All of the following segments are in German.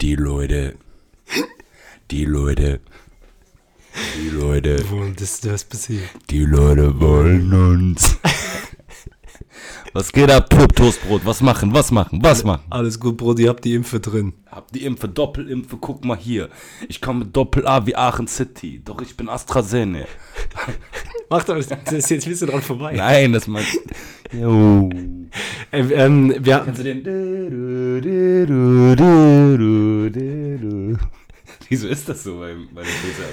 Die Leute. Die Leute. Die Leute. Wo ist das passiert? Die Leute wollen uns. Was geht ab, Plop Toastbrot? Was machen, was machen, was machen? Alles gut, Brot, ihr habt die Impfe drin. Hab die Impfe, Doppelimpfe, guck mal hier. Ich komme mit Doppel-A wie Aachen City. Doch ich bin AstraZeneca. Macht aber, das ist jetzt ein bisschen dran vorbei. Nein, das meint. Jo. Äh, ähm, wir, Kennst du den? Wieso ist das so bei, bei den Filtern?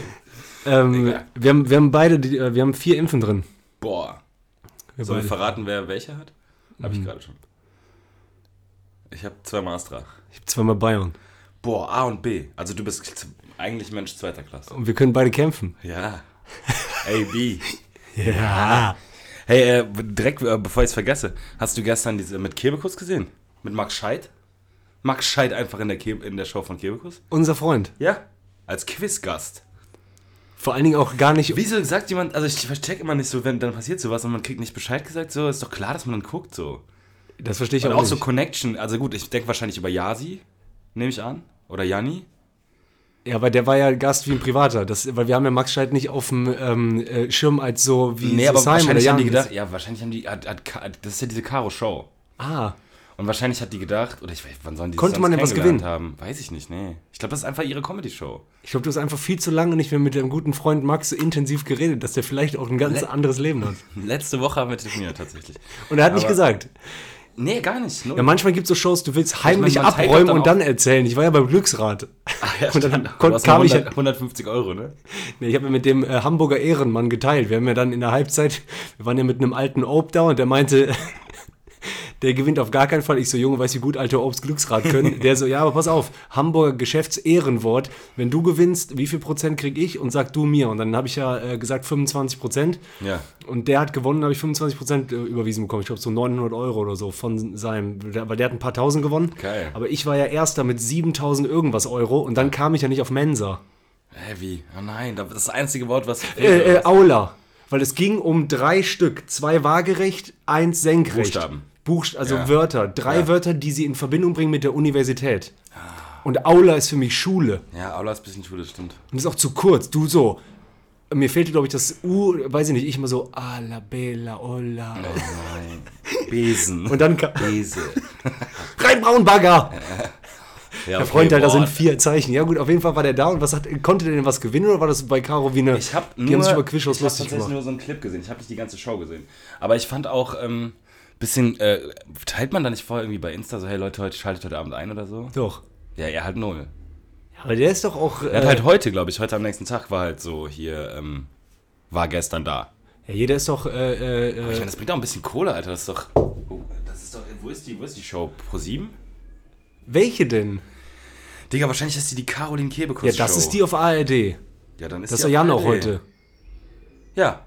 ähm, wir, haben, wir haben beide, die, äh, wir haben vier Impfen drin. Boah. Wir Soll ich beide. verraten, wer welche hat? Hab Mhm. ich gerade schon. Ich habe zweimal Astra. Ich habe zweimal Bayern. Boah, A und B. Also du bist eigentlich Mensch zweiter Klasse. Und wir können beide kämpfen. Ja. A, B. Ja. Hey, äh, direkt, äh, bevor ich es vergesse, hast du gestern diese mit Kebekus gesehen? Mit Max Scheid? Max Scheid einfach in der, Ke in der Show von Kebekus? Unser Freund. Ja. Als Quizgast. Vor allen Dingen auch gar nicht. Wieso sagt jemand, also ich check immer nicht so, wenn dann passiert sowas und man kriegt nicht Bescheid gesagt, so, ist doch klar, dass man dann guckt, so. Das verstehe ich Und auch auch so nicht. Connection, also gut, ich denke wahrscheinlich über Yasi, nehme ich an. Oder Janni. Ja, aber der war ja Gast wie ein Privater. Das, weil wir haben ja Max Scheid nicht auf dem ähm, äh, Schirm als so wie Nee, aber Simon wahrscheinlich haben die gedacht, ja, wahrscheinlich haben die, hat, hat, das ist ja diese Karo-Show. Ah, Und wahrscheinlich hat die gedacht, oder ich weiß, wann sollen die Konnte sonst man denn was gewinnen? haben? Weiß ich nicht, nee. Ich glaube, das ist einfach ihre Comedy-Show. ich glaube, du hast einfach viel zu lange nicht mehr mit deinem guten Freund Max so intensiv geredet, dass der vielleicht auch ein ganz Le- anderes Leben hat. Letzte Woche haben wir telefoniert, tatsächlich. Und er hat nicht Aber- gesagt. Nee, gar nicht. Null. Ja, manchmal gibt es so Shows, du willst heimlich man teilt abräumen und dann erzählen. Ich war ja beim Glücksrad. ja, und dann kam nur ich 100, 150 Euro, ne? Nee, ich habe ja mit dem äh, Hamburger Ehrenmann geteilt. Wir haben ja dann in der Halbzeit, wir waren ja mit einem alten Ob da und der meinte, der gewinnt auf gar keinen Fall. Ich so, Junge, weißt du, wie gut alte Obst Glücksrad können? Der so, ja, aber pass auf, Hamburger Geschäftsehrenwort. Wenn du gewinnst, wie viel Prozent krieg ich? Und sag du mir. Und dann habe ich ja äh, gesagt 25 Prozent. Ja. Und der hat gewonnen, habe ich 25 Prozent überwiesen bekommen. Ich glaube so 900 Euro oder so von seinem, weil der hat ein paar Tausend gewonnen. Geil. Aber ich war ja Erster mit 7000 irgendwas Euro und dann kam ich ja nicht auf Mensa. Wie? Oh nein, das ist das einzige Wort, was. Äh, äh, Aula. Weil es ging um drei Stück. Zwei waagerecht, eins senkrecht. Buchstaben. Buchst also Ja. Wörter. Drei Ja. Wörter, die sie in Verbindung bringen mit der Universität. Und Aula ist für mich Schule. ja, Aula ist ein bisschen schwul, das stimmt. Und ist auch zu kurz. Du so. Mir fehlte, glaube ich, das U, weiß ich nicht, ich immer so, Ala, Bella, Ola. Oh nein. Besen. Und dann kam, Bese. rein Braunbagger! Ja, Der Freund, halt, da boah. sind vier Zeichen. Ja gut, auf jeden Fall war der da und was hat, konnte der denn was gewinnen oder war das bei Caro wie eine, Ich habe nur, die haben sich über Quizshows ich hab lustig tatsächlich gemacht? nur so einen Clip gesehen. Ich habe nicht die ganze Show gesehen. Aber ich fand auch ähm, bisschen, äh, teilt man da nicht vorher irgendwie bei Insta so, hey Leute, heute schaltet heute Abend ein oder so? Doch. Ja, er halt null. Aber der ist doch auch. Er hat äh, halt heute, glaube ich, heute am nächsten Tag war halt so hier, ähm, war gestern da. ja, jeder ist doch. Äh, äh, Ich äh, meine, das bringt auch ein bisschen Kohle, Alter. Das ist doch. Oh, das ist doch. Wo ist die, wo ist die Show? Pro 7? welche denn? Digga, wahrscheinlich ist die die Caroline Kebekus Ja, das Show. ist die auf ARD. Ja, dann ist Das ist die doch auf Jan auch ARD. heute. Ja.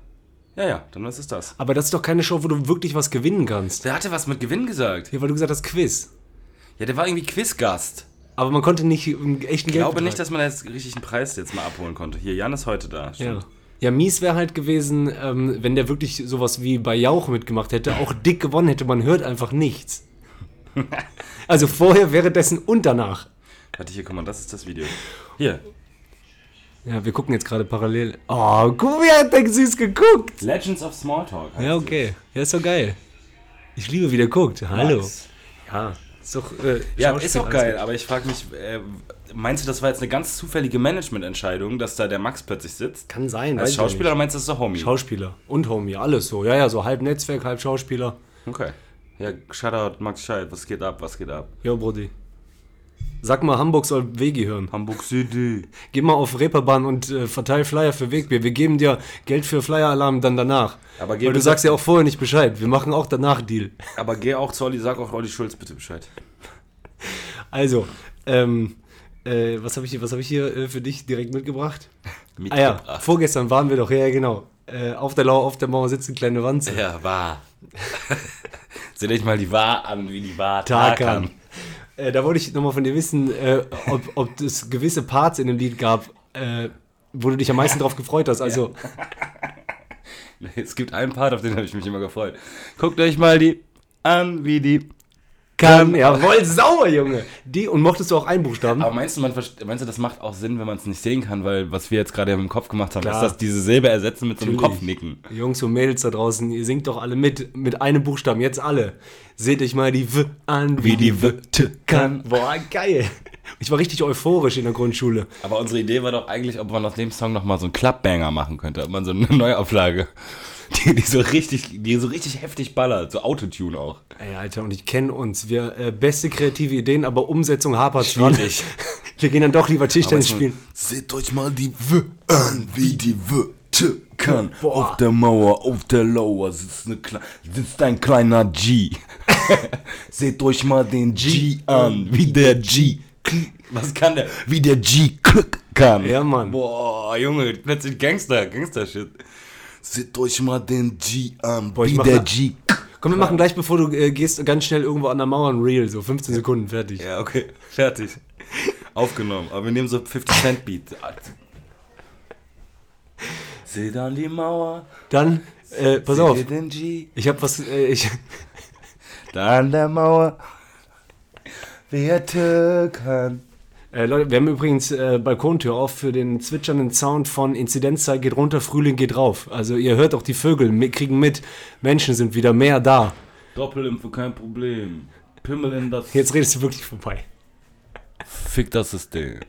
Ja, ja, dann ist es das. Aber das ist doch keine Show, wo du wirklich was gewinnen kannst. Der hatte was mit Gewinn gesagt. Ja, weil du gesagt hast, Quiz. Ja, der war irgendwie Quizgast. Aber man konnte nicht einen echten Ich Geld. glaube nicht, dass man jetzt richtig einen Preis jetzt mal abholen konnte. Hier, Jan ist heute da. Ja. stimmt. Ja, mies wäre halt gewesen, ähm, wenn der wirklich sowas wie bei Jauch mitgemacht hätte, auch dick gewonnen hätte, man hört einfach nichts. Also vorher, währenddessen und danach. Warte, hier, guck mal, das ist das Video. Hier. Ja, wir gucken jetzt gerade parallel. Oh, guck, wie hat der süß geguckt. Legends of Smalltalk. heißt Ja, okay. Ja, ist doch geil. Ich liebe, wie der guckt. Hallo. Nice. Ja, ist doch. Äh, Ja, ist auch geil, aber ich frage mich, äh, meinst du, das war jetzt eine ganz zufällige Managemententscheidung, dass da der Max plötzlich sitzt? Kann sein, Als Schauspieler oder meinst du, das ist der Homie? Schauspieler und Homie, alles so. Ja, ja, so halb Netzwerk, halb Schauspieler. okay. Ja, Shoutout, Max Scheid, was geht ab, was geht ab? Jo, Brody. Sag mal, Hamburg soll Wegi hören. Hamburg City. Geh mal auf Reeperbahn und äh, verteil Flyer für Wegbier. Wir geben dir Geld für Flyer-Alarm dann danach. Aber geh Weil du sagst ja auch vorher nicht Bescheid. Wir machen auch danach Deal. Aber geh auch zu Olli, sag auch Olli Schulz bitte Bescheid. Also, ähm, äh, was habe ich, hier- was hab ich hier äh, für dich direkt mitgebracht? Ah ja, Mitgebracht. vorgestern waren wir doch, ja, genau. Äh, auf der Lauer, auf der Mauer sitzt eine kleine Wanze. Ja, wahr. Seht euch mal die Wahr an, wie die Wahr Tarkan. Tarkan. Äh, da wollte ich nochmal von dir wissen, äh, ob, ob es gewisse Parts in dem Lied gab, äh, wo du dich am meisten drauf gefreut hast. Also, Es gibt einen Part, auf den habe ich mich immer gefreut. Guckt euch mal die an, wie die kann. Jawohl, sauer, Junge. Die, und mochtest du auch einen Buchstaben? Aber meinst du, man, meinst du, das macht auch Sinn, wenn man es nicht sehen kann, weil was wir jetzt gerade im Kopf gemacht haben, Klar. ist, dass diese Silbe ersetzen mit so einem Natürlich. Kopfnicken. Jungs und Mädels da draußen, ihr singt doch alle mit, mit einem Buchstaben, jetzt alle. Seht euch mal die W an, Wie die W t kann. Boah, geil. Ich war richtig euphorisch in der Grundschule. Aber unsere Idee war doch eigentlich, ob man aus dem Song nochmal so einen Clubbanger machen könnte. Ob man so eine Neuauflage, die, die, so richtig, die so richtig heftig ballert. So Autotune auch. Ey, Alter, und ich kenne uns. Wir äh, beste kreative Ideen, aber Umsetzung hapert. Schwierig. Wir gehen dann doch lieber Tischtennis spielen. Seht euch mal die W an, wie die W kann. Boah. Auf der Mauer, auf der Lauer sitzt, eine Kle sitzt ein kleiner G. Seht euch mal den G an, wie der G. Was kann der? Wie der G kann. Ja, Mann. Boah, Junge, plötzlich Gangster, Gangster-Shit. Seht euch mal den G an, ich wie der G. Komm, wir machen gleich, bevor du äh, gehst, ganz schnell irgendwo an der Mauer ein Reel. So 15 Sekunden, fertig. Ja, okay, fertig. Aufgenommen. Aber wir nehmen so 50 Cent Beat. Seht an die Mauer. Dann, äh, pass Seht auf. den G? Ich habe was, äh, ich, Da an der Mauer. Wer kann. Äh, Leute, wir haben übrigens äh, Balkontür auf für den zwitschernden Sound von Inzidenzzeit geht runter, Frühling geht rauf. Also ihr hört auch die Vögel, kriegen mit, Menschen sind wieder mehr da. Doppelimpfe, kein Problem. Pimmel in das. Jetzt redest du wirklich vorbei. Fick das System.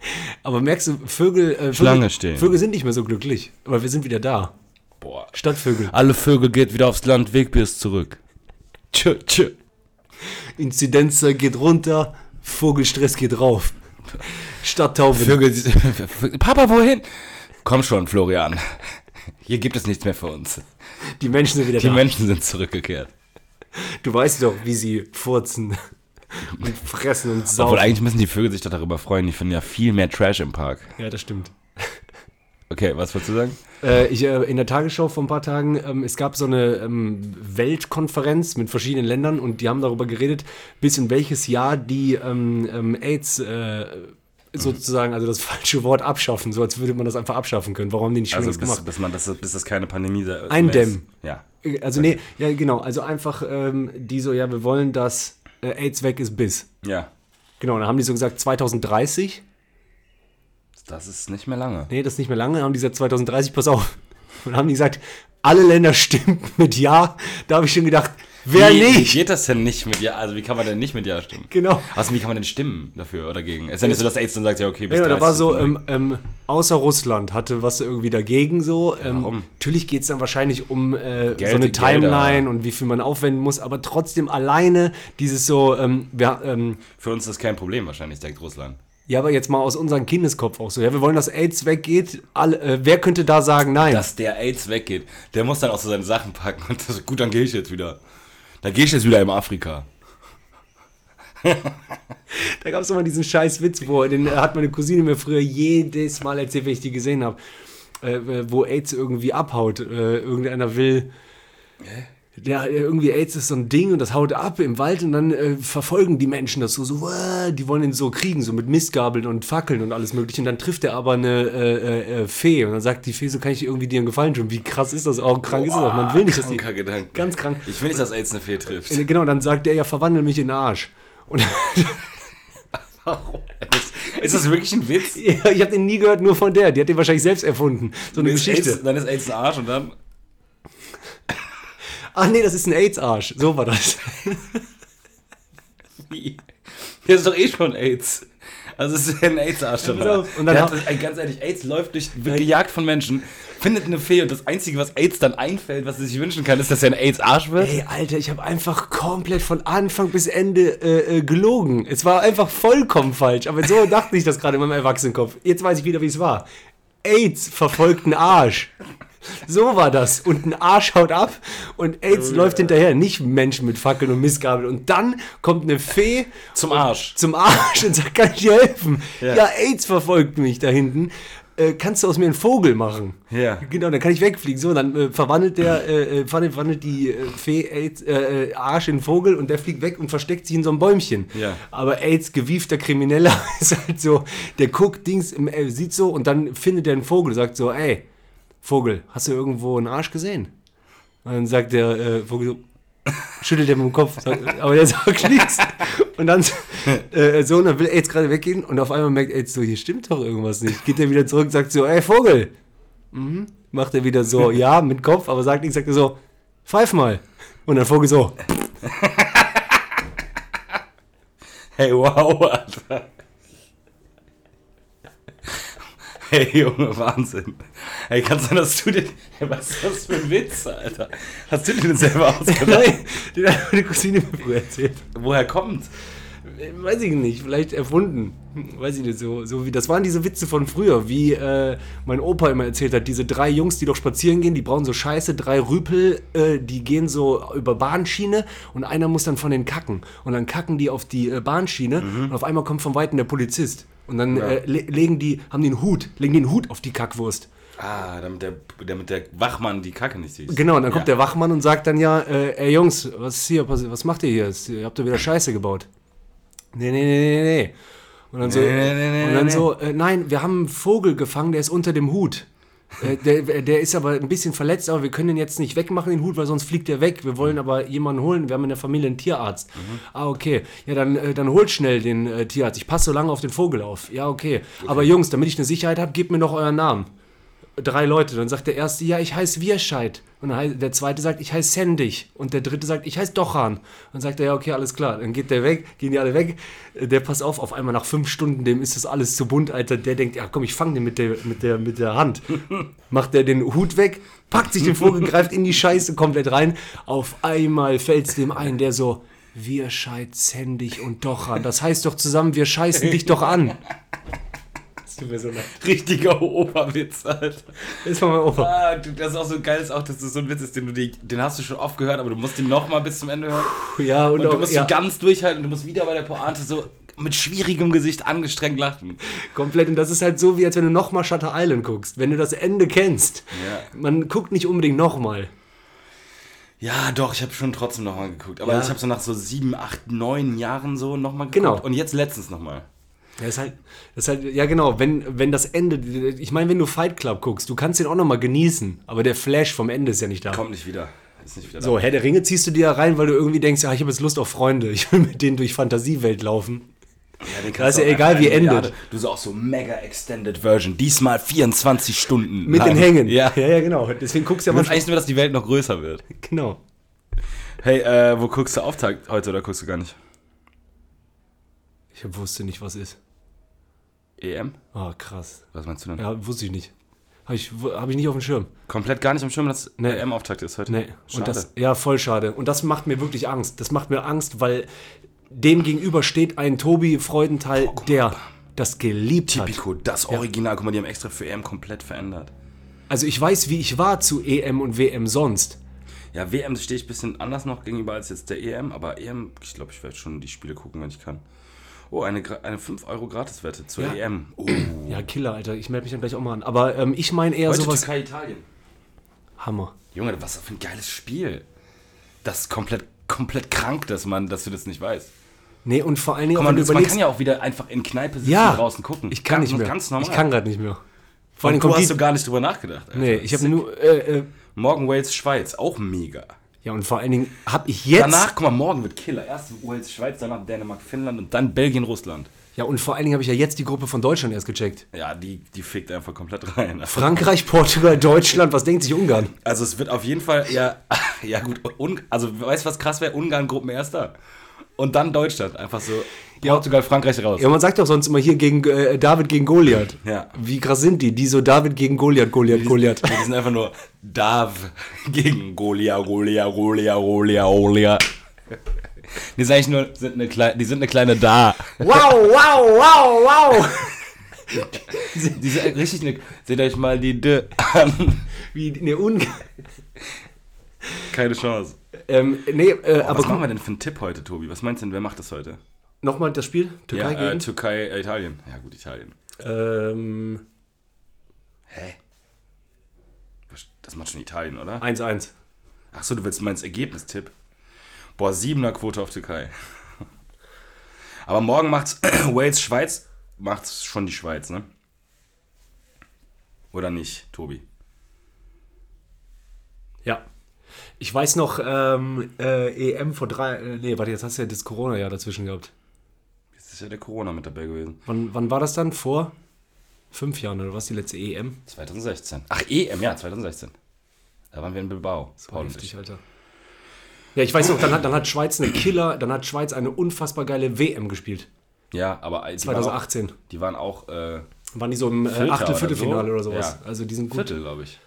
Aber merkst du, Vögel, äh, Vögel, Schlange stehen. Vögel sind nicht mehr so glücklich, aber wir sind wieder da. Boah. Stadtvögel. Alle Vögel geht wieder aufs Land, Wegbier ist zurück. Tschö, tschö. Inzidenzzeit geht runter, Vogelstress geht rauf. Stadttauben. Vögel. Papa, wohin? Komm schon, Florian. Hier gibt es nichts mehr für uns. Die Menschen sind wieder Die da. Menschen sind zurückgekehrt. Du weißt doch, wie sie furzen und fressen und Obwohl saugen. eigentlich müssen die Vögel sich doch darüber freuen. Die finden ja viel mehr Trash im Park. Ja, das stimmt. Okay, was wolltest du sagen? Äh, ich, äh, in der Tagesschau vor ein paar Tagen, ähm, es gab so eine ähm, Weltkonferenz mit verschiedenen Ländern und die haben darüber geredet, bis in welches Jahr die ähm, ähm, AIDS äh, sozusagen, also das falsche Wort abschaffen, so als würde man das einfach abschaffen können. Warum haben die nicht schon Also bis, gemacht? bis, man das, bis das keine Pandemie da Eindämmen. Ja. Äh, Also nee, ja genau, also einfach ähm, die so, ja, wir wollen, dass äh, AIDS weg ist bis. Ja. Genau, dann haben die so gesagt 2030. Das ist nicht mehr lange. Nee, das ist nicht mehr lange. Dann haben die gesagt 2030, pass auf. Und haben die gesagt, alle Länder stimmen mit Ja. Da habe ich schon gedacht, wer wie, Wie nicht? geht das denn nicht mit Ja? Also wie kann man denn nicht mit Ja stimmen? Genau. Also wie kann man denn stimmen dafür oder gegen? Es ist ja nicht so, dass AIDS dann sagt, ja okay, bis Ja, da 30 war so, ähm, ähm, außer Russland hatte was irgendwie dagegen so. Ähm, warum? Natürlich geht es dann wahrscheinlich um äh, Geld- so eine Gelder. Timeline und wie viel man aufwenden muss, aber trotzdem alleine dieses so, ähm, wir, ähm, Für uns ist das kein Problem wahrscheinlich, sagt Russland. Ja, aber jetzt mal aus unserem Kindeskopf auch so, ja, wir wollen, dass AIDS weggeht. Alle, äh, wer könnte da sagen nein? Dass der AIDS weggeht, der muss dann auch so seine Sachen packen und das, gut, dann gehe ich jetzt wieder. Dann gehe ich jetzt wieder im Afrika. Da gab es immer diesen scheiß Witz, wo den hat meine Cousine mir früher jedes Mal erzählt, wenn ich die gesehen habe, äh, äh, wo AIDS irgendwie abhaut. Äh, irgendeiner will. Ja, irgendwie AIDS ist so ein Ding und das haut ab im Wald und dann äh, verfolgen die Menschen das so, so, "Wow", die wollen ihn so kriegen, so mit Mistgabeln und Fackeln und alles mögliche. Und dann trifft er aber eine äh, äh, äh, Fee und dann sagt die Fee, so kann ich irgendwie dir einen Gefallen tun. Wie krass ist das auch? Krank ist das. Man will nicht, dass die. Kranker Gedanke. Ganz krank. Ich will nicht, dass AIDS eine Fee trifft. Äh, Genau, dann sagt er ja, verwandle mich in den Arsch. Und Ist das wirklich ein Witz? Ja, ich habe den nie gehört, nur von der. Die hat den wahrscheinlich selbst erfunden. So eine Dann ist Geschichte. AIDS, dann ist AIDS ein Arsch und dann. Ach nee, das ist ein AIDS-Arsch. So war das. Wie? Der ist doch eh schon AIDS. Also es ist ja ein AIDS-Arsch. auf, und dann hat, das- ganz ehrlich, AIDS läuft durch, wird gejagt von Menschen, findet eine Fee und das Einzige, was AIDS dann einfällt, was er sich wünschen kann, ist, dass er ein AIDS-Arsch wird. Ey, Alter, ich habe einfach komplett von Anfang bis Ende äh, äh, gelogen. Es war einfach vollkommen falsch. Aber so dachte ich das gerade in meinem Erwachsenenkopf. Jetzt weiß ich wieder, wie es war. AIDS verfolgt einen Arsch. So war das. Und ein Arsch haut ab und AIDS läuft hinterher. Nicht Menschen mit Fackeln und Missgabeln. Und dann kommt eine Fee Zum Arsch. zum Arsch und sagt, kann ich dir helfen? Ja, Ja. AIDS verfolgt mich da hinten. Äh, kannst du aus mir einen Vogel machen? Ja. Genau, dann kann ich wegfliegen. So, dann äh, verwandelt der, äh, äh, verwandelt, die äh, Fee AIDS, äh, Arsch in einen Vogel und der fliegt weg und versteckt sich in so einem Bäumchen. Ja. Aber AIDS, gewiefter Krimineller, ist halt so, der guckt Dings, im, sieht so und dann findet er einen Vogel und sagt so, ey, Vogel, hast du irgendwo einen Arsch gesehen? Und dann sagt der äh, Vogel so, Schüttelt er mit dem Kopf, sagt, aber der sagt nichts. Und dann äh, so, und dann will er jetzt gerade weggehen und auf einmal merkt er jetzt so, hier stimmt doch irgendwas nicht. Geht er wieder zurück und sagt so, ey Vogel. Mhm. Macht er wieder so, ja, mit Kopf, aber sagt nichts, sagt er so, pfeif mal. Und dann Vogel so, Hey, wow, Alter. Hey, Junge, Wahnsinn. Hey, kann sein, dass du den. Hey, was ist das für ein Witz, Alter? Hast du den selber ausgedacht? nein, den hat meine Cousine mir früher erzählt. Woher kommt? Weiß ich nicht, vielleicht erfunden. Weiß ich nicht, so, so wie das waren diese Witze von früher, wie äh, mein Opa immer erzählt hat, diese drei Jungs, die doch spazieren gehen, die brauchen so Scheiße, drei Rüpel, äh, die gehen so über Bahnschiene und einer muss dann von den kacken. Und dann kacken die auf die äh, Bahnschiene und auf einmal kommt von Weitem der Polizist. Und dann äh, le legen die, haben einen Hut, legen einen Hut auf die Kackwurst. Ah, damit der, damit der Wachmann die Kacke nicht sieht. Genau, und dann kommt ja. der Wachmann und sagt dann ja, äh, ey Jungs, was ist hier, was, was macht ihr hier? Ist- Ihr habt doch wieder Scheiße gebaut. Nee, nee, nee, nee, nee. Und dann so, Nee, nee, nee, nee, und dann so äh, nein, wir haben einen Vogel gefangen, der ist unter dem Hut. Äh, der, der ist aber ein bisschen verletzt, aber wir können den jetzt nicht wegmachen, den Hut, weil sonst fliegt er weg. Wir wollen aber jemanden holen. Wir haben in der Familie einen Tierarzt. Ah, okay. Ja, dann, äh, dann holt schnell den äh, Tierarzt. Ich passe so lange auf den Vogel auf. Ja, okay. Aber Jungs, damit ich eine Sicherheit habe, gebt mir noch euren Namen drei Leute. Dann sagt der erste, ja, ich heiße Wirscheid. Und dann der zweite sagt, ich heiße Sendig. Und der dritte sagt, ich heiße Dochan. Dann sagt er, ja, okay, alles klar. Dann geht der weg, gehen die alle weg. Der passt auf, auf einmal nach fünf Stunden, dem ist das alles zu bunt, Alter. Der denkt, ja komm, ich fange den mit der, mit, der, mit der Hand. Macht der den Hut weg, packt sich den Vogel, greift in die Scheiße komplett rein. Auf einmal fällt es dem ein, der so, Wirscheid, Sendig und Dochan. Das heißt doch zusammen, wir scheißen dich doch an. Tut mir so leid. Richtiger Operwitz, Alter. Das war mein Opa. Ah, du, das ist auch so geil, ist auch, dass das so ein Witz ist, den du den hast du schon oft gehört, aber du musst ihn nochmal bis zum Ende hören. Ja, und, Und du auch, musst ja, so ganz durchhalten du musst wieder bei der Pointe so mit schwierigem Gesicht angestrengt lachen. komplett. Und das ist halt so, wie als wenn du nochmal Shutter Island guckst. Wenn du das Ende kennst. Ja. Man guckt nicht unbedingt nochmal. Ja, doch, ich habe schon trotzdem nochmal geguckt. Aber Ja. ich habe so nach so sieben, acht, neun Jahren so nochmal geguckt. Genau. Und jetzt letztens nochmal. Das ist halt, ist halt, ja genau, wenn, wenn das Ende, ich meine, wenn du Fight Club guckst, du kannst den auch nochmal genießen, aber der Flash vom Ende ist ja nicht da. Kommt nicht wieder. Ist nicht wieder So, Herr der Ringe ziehst du dir ja rein, weil du irgendwie denkst, ja, ich habe jetzt Lust auf Freunde, ich will mit denen durch Fantasiewelt laufen. Ja, den Da kannst ist du ja auch egal, wie endet. Milliarde- Du so auch so mega extended Version. Diesmal 24 Stunden. Mit lang. den Hängen. Ja. ja, ja, genau. Deswegen guckst du ja manchmal. eigentlich nur, dass die Welt noch größer wird. Genau. Hey, äh, wo guckst du Auftakt heute oder guckst du gar nicht? Ich wusste nicht, was ist. EM? Ah, krass. Was meinst du denn? Ja, wusste ich nicht. Habe ich, hab ich nicht auf dem Schirm. Komplett gar nicht am Schirm, dass Nee. EM-Auftakt ist heute? Nee. Schade. Und das, ja, voll schade. Und das macht mir wirklich Angst. Das macht mir Angst, weil dem gegenüber steht ein Tobi Freudenthal, der das geliebt hat. Typico, das Original. Guck mal, die haben extra für EM komplett verändert. Also ich weiß, wie ich war zu EM und WM sonst. Ja, WM stehe ich ein bisschen anders noch gegenüber als jetzt der EM, aber EM, ich glaube, ich werde schon die Spiele gucken, wenn ich kann. Oh, eine, eine 5 Euro Gratiswette zur Ja. EM. Oh. Ja, Killer, Alter. Ich melde mich dann gleich auch mal an. Aber ähm, ich meine eher Heute sowas. Türkei, Italien. Hammer. Junge, was für ein geiles Spiel. Das ist komplett, komplett krank, dass, man, dass du das nicht weißt. Nee, und vor allen Dingen, du das, man überlegst. kann ja auch wieder einfach in Kneipe sitzen ja, und draußen gucken. Ich kann Ganz- nicht mehr. Ganz normal. Ich kann gerade nicht mehr. Vor allem du hast so gar nicht drüber nachgedacht. Alter. Nee, ich habe nur. Äh, äh, Morgen Wales, Schweiz, auch mega. Ja, und vor allen Dingen habe ich jetzt. Danach, guck mal, morgen wird Killer. Erst Wales, Schweiz, danach Dänemark, Finnland und dann Belgien, Russland. Ja, und vor allen Dingen habe ich ja jetzt die Gruppe von Deutschland erst gecheckt. Ja, die, die fickt einfach komplett rein. Frankreich, Portugal, Deutschland, was denkt sich Ungarn? Also es wird auf jeden Fall, ja, ja gut, also weißt du, was krass wäre? Ungarn Gruppenerster. Und dann Deutschland, einfach so Portugal, Frankreich raus. Ja, man sagt doch sonst immer hier gegen äh, David gegen Goliath. Ja. Wie krass sind die? Die so David gegen Goliath, Goliath, Goliath. Die sind einfach nur Dav gegen Golia, Golia, Golia, Golia, Golia. Die sind eigentlich nur, sind eine kleine, die sind eine kleine Da. Wow, wow, wow, wow. Die sind richtig eine, seht euch mal die D an. Wie, ne, Ungarn. Keine Chance. Ähm, nee, äh, aber Was machen wir denn für einen Tipp heute, Tobi? Was meinst du denn, wer macht das heute? nochmal das Spiel? Türkei ja, äh, gegen? Türkei, äh, Italien. Ja gut, Italien. Ähm, Hä? Das macht schon Italien, oder? 1-1. Achso, du willst meinst Ergebnistipp? Boah, 7er Quote auf Türkei. Aber morgen macht's Wales, Schweiz, macht's schon die Schweiz, ne? Oder nicht, Tobi? Ja. Ich weiß noch, ähm, äh, EM vor drei, äh, nee, warte, jetzt hast du ja das Corona-Jahr dazwischen gehabt. Jetzt ist ja der Corona mit dabei gewesen. Wann, wann war das dann? Vor fünf Jahren oder was, die letzte EM? 2016. Ach, EM, ja, 2016. Da waren wir in Bilbao. War Paul heftig. Alter. Ja, ich weiß noch, dann hat, dann hat Schweiz eine Killer, dann hat Schweiz eine unfassbar geile WM gespielt. Ja, aber die waren auch, 2018. die waren auch äh, Waren die so im äh, Vierter Achtel, oder so? oder sowas. Ja. Also die sind gut. Viertel, glaube ich.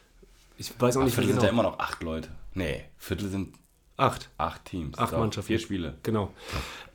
Ich weiß auch Ach, nicht Viertel wie sind genau. ja immer noch acht Leute. Nee, Viertel sind Acht. acht Teams. Acht Doch, Mannschaften. Vier Spiele. Genau.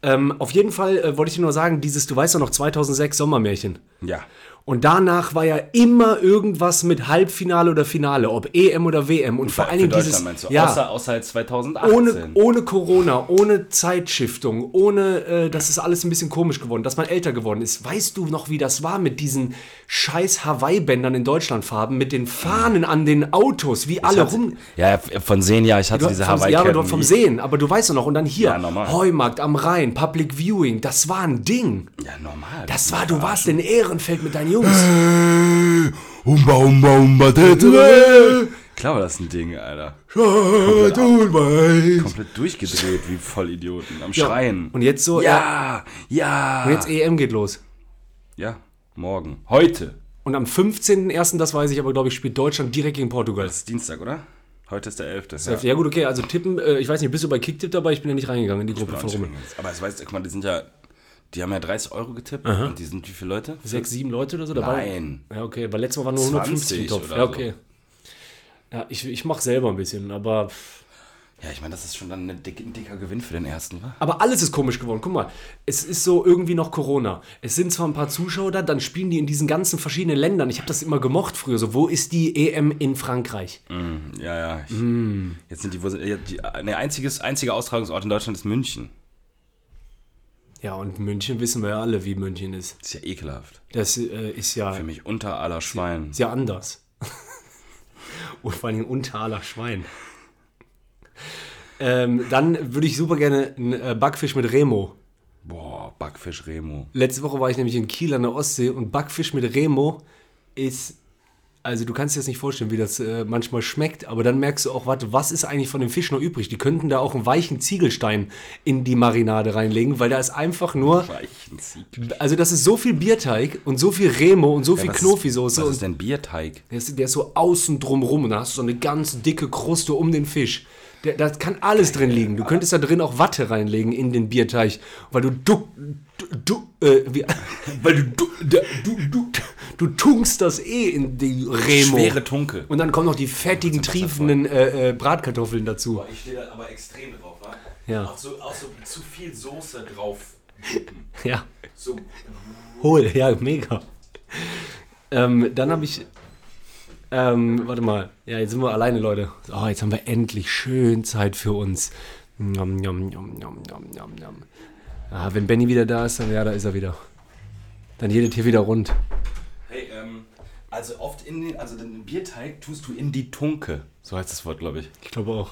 Ähm, auf jeden Fall äh, wollte ich dir nur sagen, dieses, du weißt doch noch, 2006 Sommermärchen. Ja. Und danach war ja immer irgendwas mit Halbfinale oder Finale, ob EM oder WM. Und vor allen Dingen dieses. Ja, Außer, außer halt 2018. ohne, ohne Corona, ohne Zeitschiftung, ohne, äh, das ist alles ein bisschen komisch geworden, dass man älter geworden ist. Weißt du noch, wie das war mit diesen scheiß Hawaii-Bändern in Deutschlandfarben, mit den Fahnen an den Autos, wie alle hatte- rum. Ja, von Sehen, ja, ich hatte Du, diese hawaii ja, aber vom Sehen, aber du weißt doch noch. Und dann hier, Ja. Heumarkt am Rhein, Public Viewing, das war ein Ding. Ja, normal. Das war, du warst in Ehrenfeld mit deinen Jungs. Umba, umba, umba, tetre. Klar war das ein Ding, Alter. Komplett durchgedreht, wie Vollidioten. Am Schreien. Und jetzt so, ja, ja. Und jetzt EM geht los. ja, morgen. Heute. Und am 15.01., das weiß ich aber, glaube ich, spielt Deutschland direkt gegen Portugal. Das ist Dienstag, oder? Heute ist der 11. Ja. ja gut, okay, also tippen, äh, ich weiß nicht, bist du bei Kicktipp dabei? Ich bin ja nicht reingegangen in die Gruppe von Rummel. Aber es weißt, guck mal, die sind ja, die haben ja 30 Euro getippt und die sind wie viele Leute? Sechs, sieben Leute oder so dabei? Nein. Ja, okay, weil letztes Mal waren nur 150 im 20 Topf. oder Ja, so. okay. Ja, ich, ich mache selber ein bisschen, aber... Ja, ich meine, das ist schon dann ein dick- dicker Gewinn für den ersten, wa? Aber alles ist komisch geworden. Guck mal, es ist so irgendwie noch Corona. Es sind zwar ein paar Zuschauer da, dann spielen die in diesen ganzen verschiedenen Ländern. Ich habe das immer gemocht früher. So, wo ist die EM in Frankreich? Ja, ja. Ich, Mm. Jetzt sind die, wo sind, die ne, einziges, einziger Austragungsort in Deutschland ist München. Ja, und München wissen wir ja alle, wie München ist. Das ist ja ekelhaft. Das äh, ist ja, Für mich unter aller Schwein. ist ja anders. und vor allem unter aller Schwein. Ähm, dann würde ich super gerne einen äh, Backfisch mit Remo. Boah, Backfisch Remo. Letzte Woche war ich nämlich in Kiel an der Ostsee und Backfisch mit Remo ist. Also du kannst dir das nicht vorstellen, wie das äh, manchmal schmeckt, aber dann merkst du auch, warte, was ist eigentlich von dem Fisch noch übrig? Die könnten da auch einen weichen Ziegelstein in die Marinade reinlegen, weil da ist einfach nur, Weichen also das ist so viel Bierteig und so viel Remo und so viel was ist- Knofi-Soße Was ist denn Bierteig? der ist, der ist so außen drum rum und da hast du so eine ganz dicke Kruste um den Fisch. Der, da kann alles drin liegen. Du könntest da drin auch Watte reinlegen in den Bierteig, weil du du, du, du äh, wie, weil du du, du, du, du tunkst das eh in die Remo. Schwere Tunke. Und dann kommen noch die fettigen, triefenden äh, äh, Bratkartoffeln dazu. Ich stehe da aber extrem drauf, wa? Ja. Auch so, auch so zu viel Soße drauf. Ja, So, hohl, ja, mega. Ähm, dann habe ich, ähm, warte mal, ja, jetzt sind wir alleine, Leute. Oh, jetzt haben wir endlich schön Zeit für uns. Njam, njam, njam, njam, njam, njam, njam. Ah, wenn Benny wieder da ist, dann ja, da ist er wieder. Dann jedet hier wieder rund. hey, ähm, also oft in den, also den Bierteig tust du in die Tunke. So heißt das Wort, glaube ich. Ich glaube auch.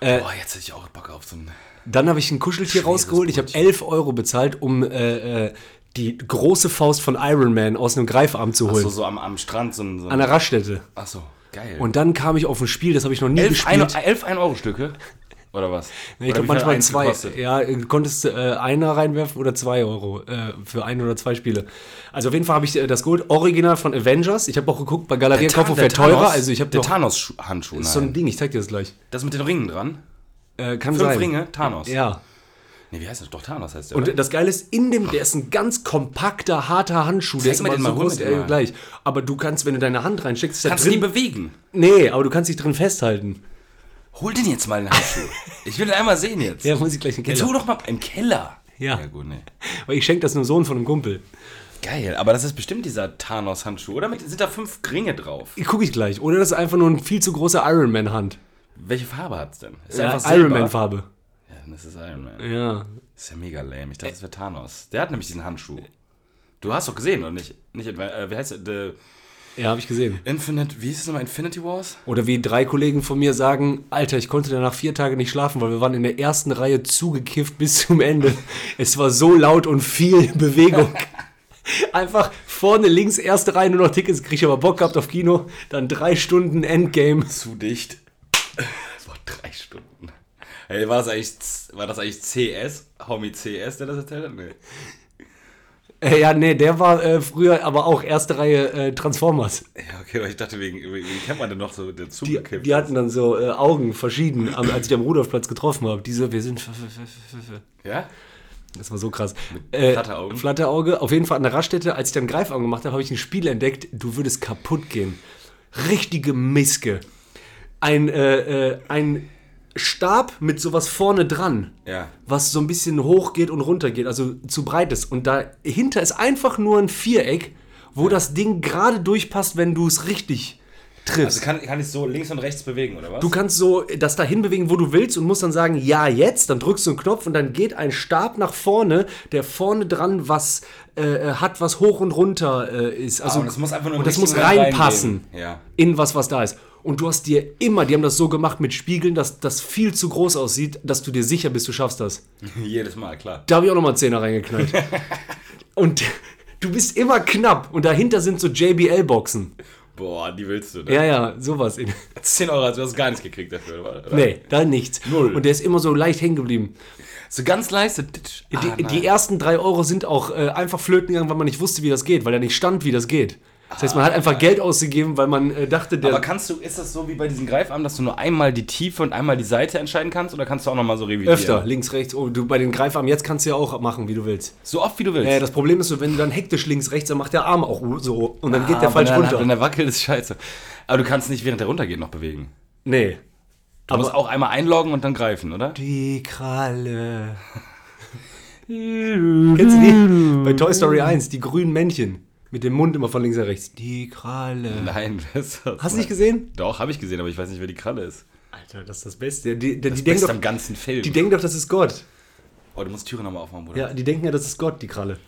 Äh, Boah, jetzt hätte ich auch Bock auf so ein. Dann habe ich ein Kuscheltier rausgeholt. Ich habe 11 Euro bezahlt, um äh, äh, die große Faust von Iron Man aus einem Greifarm zu holen. So, so am, am Strand, so ein. So An der Raststätte. Achso, geil. Und dann kam ich auf ein Spiel, das habe ich noch nie elf, ein, gespielt. elf 1-Euro-Stücke? Oder was? Nee, ich glaube manchmal zwei. gekostet? Ja, du konntest äh, einer reinwerfen oder zwei Euro äh, für ein oder zwei Spiele. Also auf jeden Fall habe ich äh, das geholt. Original von Avengers. Ich habe auch geguckt, bei Galeria Kaufhof wäre teurer. Also ich habe Der Thanos-Handschuh, nein. so ein Ding, ich zeig dir das gleich. das mit den Ringen dran? Äh, kann Fünf sein. Ringe? Thanos. Ja. Nee, wie heißt das? Doch, Thanos heißt der. Und oder? das Geile ist, in dem, der ist ein ganz kompakter, harter Handschuh. Der ist immer so groß, äh, gleich. Aber du kannst, wenn du deine Hand reinsteckst, Kannst du die drin. bewegen? Nee, aber du kannst dich drin festhalten. Hol den jetzt mal einen Handschuh. ich will den einmal sehen jetzt. Ja, muss ich gleich in den Jetzt Keller. hol doch mal im Keller. Ja. Ja, gut, nee. Weil ich schenke das einem Sohn von einem Kumpel. Geil, aber das ist bestimmt dieser Thanos-Handschuh. Oder mit, sind da fünf Ringe drauf? Guck ich gleich. Oder das ist einfach nur eine viel zu große Iron Man Hand. Welche Farbe hat's denn? Ist Ja, einfach Iron Silber? Man Farbe. Ja, das ist Iron Man. Ja. Das ist ja mega lame. Ich dachte, das wäre Thanos. Der hat nämlich diesen Handschuh. Du hast doch gesehen, oder nicht? nicht äh, wie heißt der? Ja, habe ich gesehen. Infinite, wie hieß es nochmal? Infinity Wars? Oder wie drei Kollegen von mir sagen, Alter, ich konnte danach vier Tage nicht schlafen, weil wir waren in der ersten Reihe zugekifft bis zum Ende. Es war so laut und viel Bewegung. Einfach vorne links, erste Reihe, nur noch Tickets gekriegt, aber Bock gehabt auf Kino. Dann drei Stunden Endgame. Zu dicht. Boah, drei Stunden. Ey, war das eigentlich, war das eigentlich CS? Homie CS, der das erzählt hat? Nee. Äh, ja, nee, der war äh, früher aber auch erste Reihe äh, Transformers. Ja, okay, aber ich dachte, wegen, wegen wie kennt man denn noch so der Die, zugekippt? die hatten dann so äh, Augen verschieden, als ich am Rudolfplatz getroffen habe. Diese, wir sind. ja? Das war so krass. Äh, Flatteraugen? Flatterauge. Auf jeden Fall an der Raststätte, als ich dann Greifaugen gemacht habe, habe ich ein Spiel entdeckt, du würdest kaputt gehen. Richtige Miske. Ein, äh, äh, ein Stab mit sowas vorne dran, Ja. was so ein bisschen hoch geht und runter geht, also zu breit ist. Und dahinter ist einfach nur ein Viereck, wo das Ding gerade durchpasst, wenn du es richtig triffst. Also kann, kann ich so links und rechts bewegen, oder was? Du kannst so das dahin bewegen, wo du willst und musst dann sagen, ja, jetzt. Dann drückst du einen Knopf und dann geht ein Stab nach vorne, der vorne dran was äh, hat, was hoch und runter äh, ist. Also, Ah, und das muss einfach nur im und das muss reinpassen. Ja. in was, was da ist. Und du hast dir immer, die haben das so gemacht mit Spiegeln, dass das viel zu groß aussieht, dass du dir sicher bist, du schaffst das. Jedes Mal, klar. Da habe ich auch nochmal Zehner reingeknallt. und du bist immer knapp und dahinter sind so JBL-Boxen. Boah, die willst du, ne? Ja, ja, sowas. 10 Euro, also du hast gar nichts gekriegt dafür, oder? Nee, da nichts. Null. Und der ist immer so leicht hängen geblieben. So ganz leise. Die, Ah, die nein. ersten drei Euro sind auch äh, einfach flöten gegangen, weil man nicht wusste, wie das geht, weil er nicht stand, wie das geht. Das heißt, man hat einfach Geld ausgegeben, weil man äh, dachte, der. Aber kannst du, ist das so wie bei diesen Greifarmen, dass du nur einmal die Tiefe und einmal die Seite entscheiden kannst? Oder kannst du auch nochmal so revidieren? öfter, links, rechts. Oh, du bei den Greifarmen, jetzt kannst du ja auch machen, wie du willst. So oft wie du willst. Äh, das Problem ist so, wenn du dann hektisch links, rechts, dann macht der Arm auch so und dann geht Ah, der falsch wenn er- runter. Wenn der wackelt, ist scheiße. Aber du kannst nicht während der runtergeht noch bewegen. nee. Du musst auch einmal einloggen und dann greifen, oder? Die Kralle. Kennst du die? Bei Toy Story 1, die grünen Männchen. Mit dem Mund immer von links nach rechts. Die Kralle. Nein, das? Hast du nicht gesehen? Doch, habe ich gesehen, aber ich weiß nicht, wer die Kralle ist. Alter, das ist das Beste. Die, die, die, Das denken Beste doch, am ganzen Film. die denken doch, das ist Gott. oh, du musst die Türe nochmal aufmachen, Bruder. Ja, die denken ja, das ist Gott, die Kralle.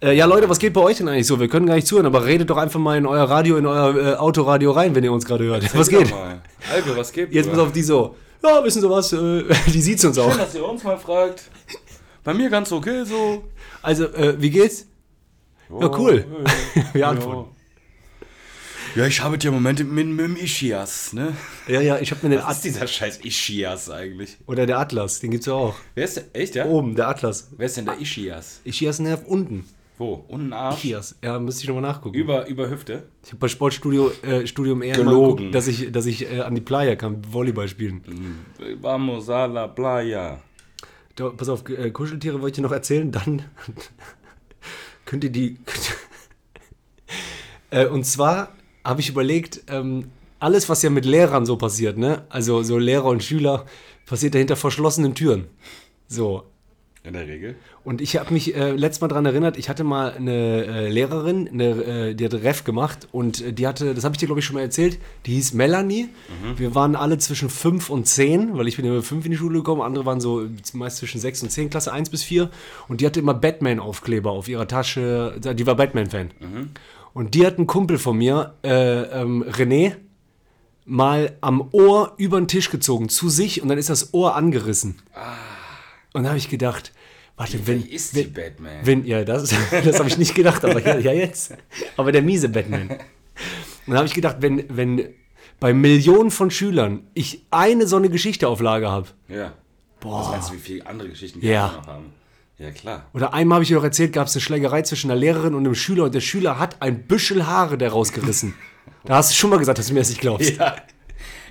Äh, ja, Leute, was geht bei euch denn eigentlich so? Wir können gar nicht zuhören, aber redet doch einfach mal in euer Radio, in euer äh, Autoradio rein, wenn ihr uns gerade hört. was geht? Albe, was geht? Jetzt pass Bruder? auf die so. Ja, wissen Sie was? Äh, die sieht's uns auch. Schön, dass ihr uns mal fragt. Bei mir ganz okay so. Also, äh, wie geht's? Ja, cool. Wir Ja, antworten. ja ich habe ja im Moment mit, mit dem Ischias, ne? Ja, ja, ich hab mir den Was ist Atlas. dieser scheiß Ischias eigentlich? Oder der Atlas, den gibt's ja auch. Wer ist der? Echt, ja? Oben, der Atlas. Wer ist denn der Ischias? Ischias-Nerv unten. Wo? Unten Arsch? Ischias. Ja, müsste ich nochmal nachgucken. Über, über Hüfte? Ich habe bei Sportstudio äh, Studium eher Gelogen. geguckt, dass ich, dass ich äh, an die Playa kam, Volleyball spielen. Vamos a la playa. Da, pass auf, äh, Kuscheltiere wollte ich dir noch erzählen, dann könnt ihr die. äh, und zwar habe ich überlegt, ähm, alles, was ja mit Lehrern so passiert, ne? Also so Lehrer und Schüler, passiert ja hinter verschlossenen Türen. So. In der Regel. Und ich habe mich äh, letztes Mal daran erinnert, ich hatte mal eine äh, Lehrerin, eine, äh, die hatte Ref gemacht und äh, die hatte, das habe ich dir glaube ich schon mal erzählt, die hieß Melanie. Wir waren alle zwischen 5 und 10, weil ich bin mit 5 in die Schule gekommen, andere waren so meist zwischen 6 und 10, Klasse 1 bis 4. Und die hatte immer Batman-Aufkleber auf ihrer Tasche, die war Batman-Fan. Und die hat einen Kumpel von mir, äh, ähm, René, mal am Ohr über den Tisch gezogen, zu sich und dann ist das Ohr angerissen. Und da habe ich gedacht, warte, wenn, ist die wenn, Batman? wenn ja, das, das habe ich nicht gedacht, aber ja, ja jetzt. Aber der miese Batman. Und dann habe ich gedacht, wenn, wenn bei Millionen von Schülern ich eine so eine Geschichteauflage habe, Ja. Boah. Was meinst du, wie viele andere Geschichten Ja. wir noch haben? Ja, klar. oder einmal habe ich dir noch erzählt, gab es eine Schlägerei zwischen einer Lehrerin und einem Schüler und der Schüler hat ein Büschel Haare daraus gerissen. Da hast du schon mal gesagt, dass du mir das nicht glaubst. Ja.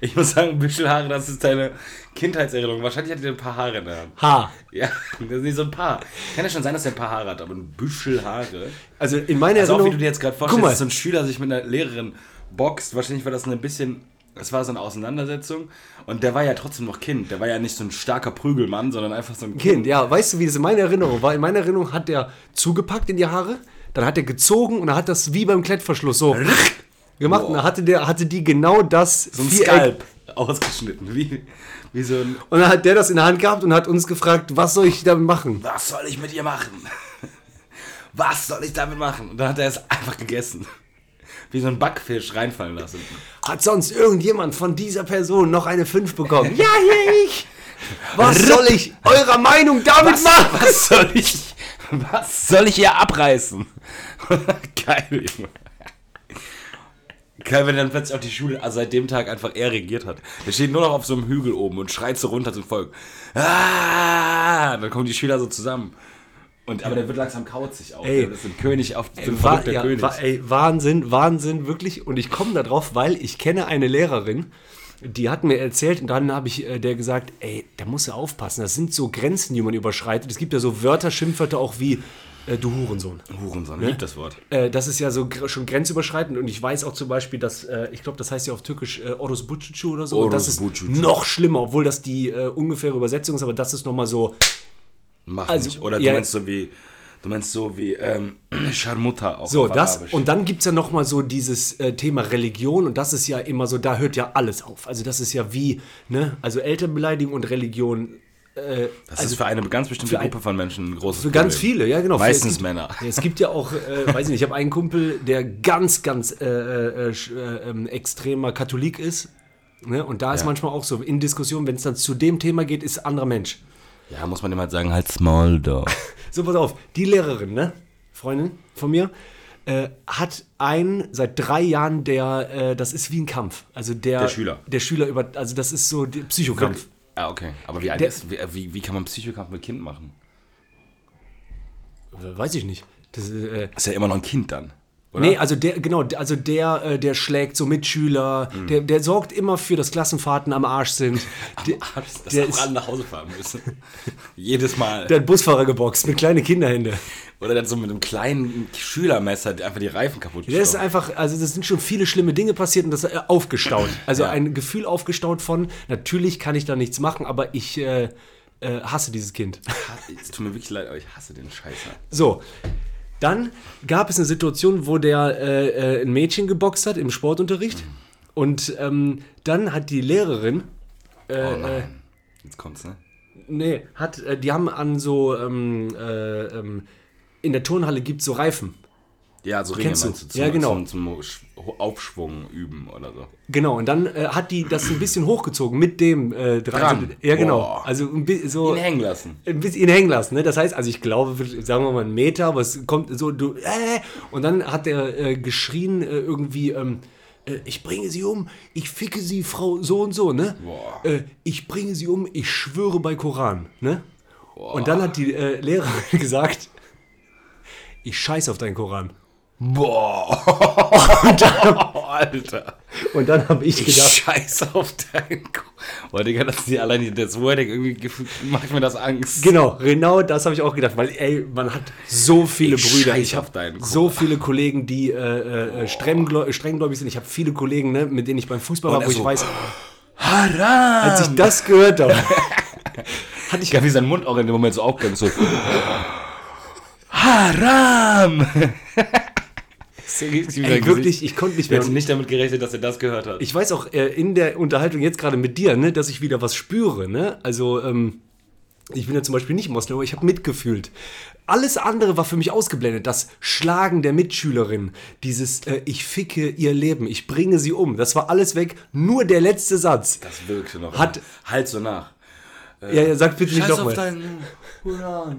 Ich muss sagen, Büschelhaare, das ist deine Kindheitserinnerung. Wahrscheinlich hat er ein paar Haare in der Hand. Ha. Ja, das ist nicht so ein paar. Kann ja schon sein, dass er ein paar Haare hat, aber ein Büschel Haare. Also in meiner Also auch wie Erinnerung. du dir jetzt gerade Guck vorstellst, mal. dass so ein Schüler sich mit einer Lehrerin boxt. Wahrscheinlich war das ein bisschen, es war so eine Auseinandersetzung. Und der war ja trotzdem noch Kind. Der war ja nicht so ein starker Prügelmann, sondern einfach so ein Kind. Kind, ja, weißt du, wie das in meiner Erinnerung war? In meiner Erinnerung hat der zugepackt in die Haare, dann hat er gezogen und dann hat das wie beim Klettverschluss so gemacht und dann hatte, der, hatte die genau das So ein Viereck. Skalp ausgeschnitten. Wie, wie so ein. Und dann hat der das in der Hand gehabt und hat uns gefragt, was soll ich damit machen? Was soll ich mit ihr machen? Was soll ich damit machen? Und dann hat er es einfach gegessen. Wie so ein Backfisch reinfallen lassen. Hat sonst irgendjemand von dieser Person noch eine 5 bekommen? ja, hier ich! Was soll ich eurer Meinung damit Was, machen? was soll ich. Was soll ich ihr abreißen? Geil, Junge. Geil, wenn dann plötzlich auch die Schule also seit dem Tag einfach er regiert hat. Der steht nur noch auf so einem Hügel oben und schreit so runter zum Volk. Ah! Dann kommen die Schüler so zusammen. Und, aber der wird langsam kauzig auch. Ey. der ist ein König auf ein Wa ja, König. wa ey, Wahnsinn, Wahnsinn, wirklich. Und ich komme da drauf, weil ich kenne eine Lehrerin, die hat mir erzählt und dann habe ich äh, der gesagt, ey, da musst du aufpassen. Das sind so Grenzen, die man überschreitet. Es gibt ja so Wörter, Schimpfwörter auch wie äh, du Hurensohn. Hurensohn, liebt das Wort. Äh, das ist ja so schon grenzüberschreitend und ich weiß auch zum Beispiel, dass, äh, ich glaube, das heißt ja auf Türkisch äh, Oros Bucucu oder so. und das ist Orospucucu. noch schlimmer, obwohl das die äh, ungefähre Übersetzung ist, aber das ist nochmal so, Mach Also, nicht. Oder du ja. meinst so wie, du meinst so wie, ähm, Scharmutter auch. So, das Arabisch. und dann gibt es ja nochmal so dieses äh, Thema Religion und das ist ja immer so, da hört ja alles auf. Also das ist ja wie, ne, also Elternbeleidigung und Religion. Äh, Das also ist für eine ganz bestimmte ein- Gruppe von Menschen ein großes für ganz Problem. viele, ja genau. Meistens es gibt, Männer. Es gibt ja auch, äh, weiß ich nicht, ich habe einen Kumpel, der ganz, ganz äh, äh, sch- äh, ähm, extremer Katholik ist. Ne? Und da ist Ja. manchmal auch so in Diskussionen, wenn es dann zu dem Thema geht, ist ein anderer Mensch. Ja, muss man dem halt sagen, halt small da. So, pass auf, die Lehrerin, ne, Freundin von mir, äh, hat einen seit drei Jahren, der, äh, das ist wie ein Kampf. Also der, Der Schüler. Der Schüler über, also das ist so der Psychokampf. Ah, okay. Aber wie alt Der- ist, wie, wie, wie kann man Psychokampf mit Kind machen? Weiß ich nicht. Das, äh, Ist ja immer noch ein Kind dann. Oder? nee, also der, genau, also der, äh, der schlägt so Mitschüler, Mhm. der, der sorgt immer für, dass Klassenfahrten am Arsch sind. Der, dass der ist- alle nach Hause fahren müssen. Jedes Mal. der hat Busfahrer geboxt mit kleinen Kinderhände. Oder dann so mit einem kleinen Schülermesser einfach die Reifen kaputt Das ist einfach, also das sind schon viele schlimme Dinge passiert und das ist äh, aufgestaut. Also Ja. ein Gefühl aufgestaut von, natürlich kann ich da nichts machen, aber ich äh, äh, hasse dieses Kind. Es tut mir wirklich leid, aber ich hasse den Scheißer. So, dann gab es eine Situation, wo der äh, äh, ein Mädchen geboxt hat im Sportunterricht und ähm, dann hat die Lehrerin, äh, Oh äh, nein. Jetzt kommt's, ne? nee, hat, äh, die haben an so, ähm, äh, ähm, in der Turnhalle gibt es so Reifen. Ja, so Ringe Kennst du? meinst du? Zum, Ja, genau. Zum, zum Sch- Aufschwung üben oder so. Genau, und dann äh, hat die das ein bisschen hochgezogen mit dem äh, dran. Ja, genau. Boah. Also ein bi- so. Ihn hängen lassen. ein bisschen ihn hängen lassen. Ne? Das heißt, also ich glaube, sagen wir mal einen Meter, aber es kommt so, du, äh, und dann hat er äh, geschrien äh, irgendwie, ähm, äh, ich bringe sie um, ich ficke sie, Frau so und so, ne? Boah. Äh, ich bringe sie um, ich schwöre bei Koran, ne? Und dann hat die Lehrerin gesagt, ich scheiß auf deinen Koran. Boah. Alter. Und dann habe ich gedacht, scheiß auf deinen Ko Boah, Digga, das ist die allein das Wording irgendwie macht mir das Angst. Genau, genau das habe ich auch gedacht, weil ey, man hat so viele Ich Brüder. Ich habe so viele Kollegen, die äh, äh, strenggläu- strenggläubig sind. Ich habe viele Kollegen, ne, mit denen ich beim Fußball war, Und wo er ich so, weiß, Haram! als ich das gehört habe, hatte ich Ich habe wie sein Mund auch in dem Moment so aufgegangen, so. Haram! ey, wirklich, ich konnte nicht Ich mehr. hätte nicht damit gerechnet, dass er das gehört hat. Ich weiß auch äh, in der Unterhaltung jetzt gerade mit dir, ne, dass ich wieder was spüre. Ne? Also, ähm, ich bin ja zum Beispiel nicht Moslem, aber ich habe mitgefühlt. Alles andere war für mich ausgeblendet. Das Schlagen der Mitschülerin, dieses äh, Ich ficke ihr Leben, ich bringe sie um. Das war alles weg. Nur der letzte Satz. das wirkte noch. Hat- halt so nach. Ja, ja, sag bitte nicht nochmal.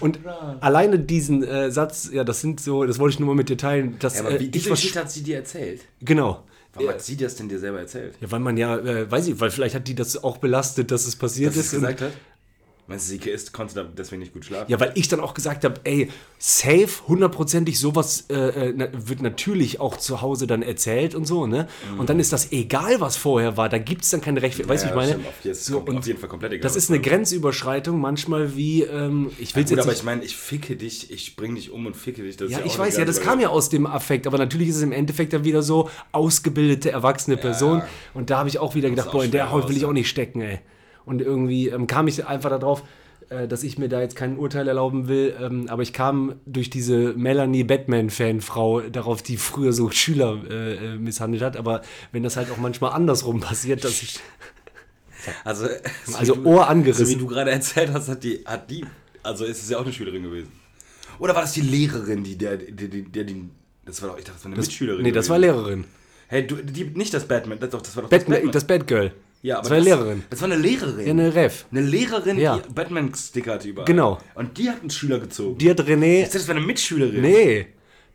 Und alleine diesen äh, Satz, ja, das sind so, das wollte ich nur mal mit dir teilen. Dass, Ja, aber äh, wie, ich diese Geschichte hat sie dir erzählt? genau. Warum hat sie das denn dir selber erzählt? Ja, weil man ja, äh, weiß ich, weil vielleicht hat die das auch belastet, dass es passiert Dass ist. und- gesagt hat? Meinst du, sie ist, konnte deswegen nicht gut schlafen? Ja, weil ich dann auch gesagt habe, ey, safe, hundertprozentig, sowas äh, äh, wird natürlich auch zu Hause dann erzählt und so, ne? Und dann ist das egal, was vorher war, da gibt es dann keine Recht. Weißt du, Ja, ich meine? jeden, so, und auf jeden Fall komplett egal. das ist eine Grenzüberschreitung, manchmal wie, ähm, ich will Gut, jetzt aber nicht. ich meine, ich ficke dich, ich bring dich um und ficke dich. Das ja, ist ich weiß ja, das kam ja aus dem Affekt, aber natürlich ist es im Endeffekt dann wieder so ausgebildete, erwachsene Person. Und da habe ich auch wieder gedacht, boah, in der Haut will ich auch nicht stecken, ey. Und irgendwie ähm, kam ich einfach darauf, äh, dass ich mir da jetzt kein Urteil erlauben will, ähm, aber ich kam durch diese Melanie Batman-Fan-Frau darauf, die früher so Schüler äh, äh, misshandelt hat, aber wenn das halt auch manchmal andersrum passiert, dass ich. Also, so Also du- Ohr angerissen. So wie du gerade erzählt hast, hat die, hat die, also ist es ja auch eine Schülerin gewesen. Oder war das die Lehrerin, die der, die, der, die, das war doch, ich dachte, das war eine Mitschülerin. Nee, das war gewesen. Lehrerin. Hey, du, die, nicht das Batman, das, doch, das war doch Batman, das Bad Girl. Ja, das war eine Lehrerin. Das war eine Lehrerin. Ja, eine Ref. Eine Lehrerin, Ja. die Batman-Sticker hatte überall. Genau. Und die hat einen Schüler gezogen. Die hat René. Das war eine Mitschülerin. Nee.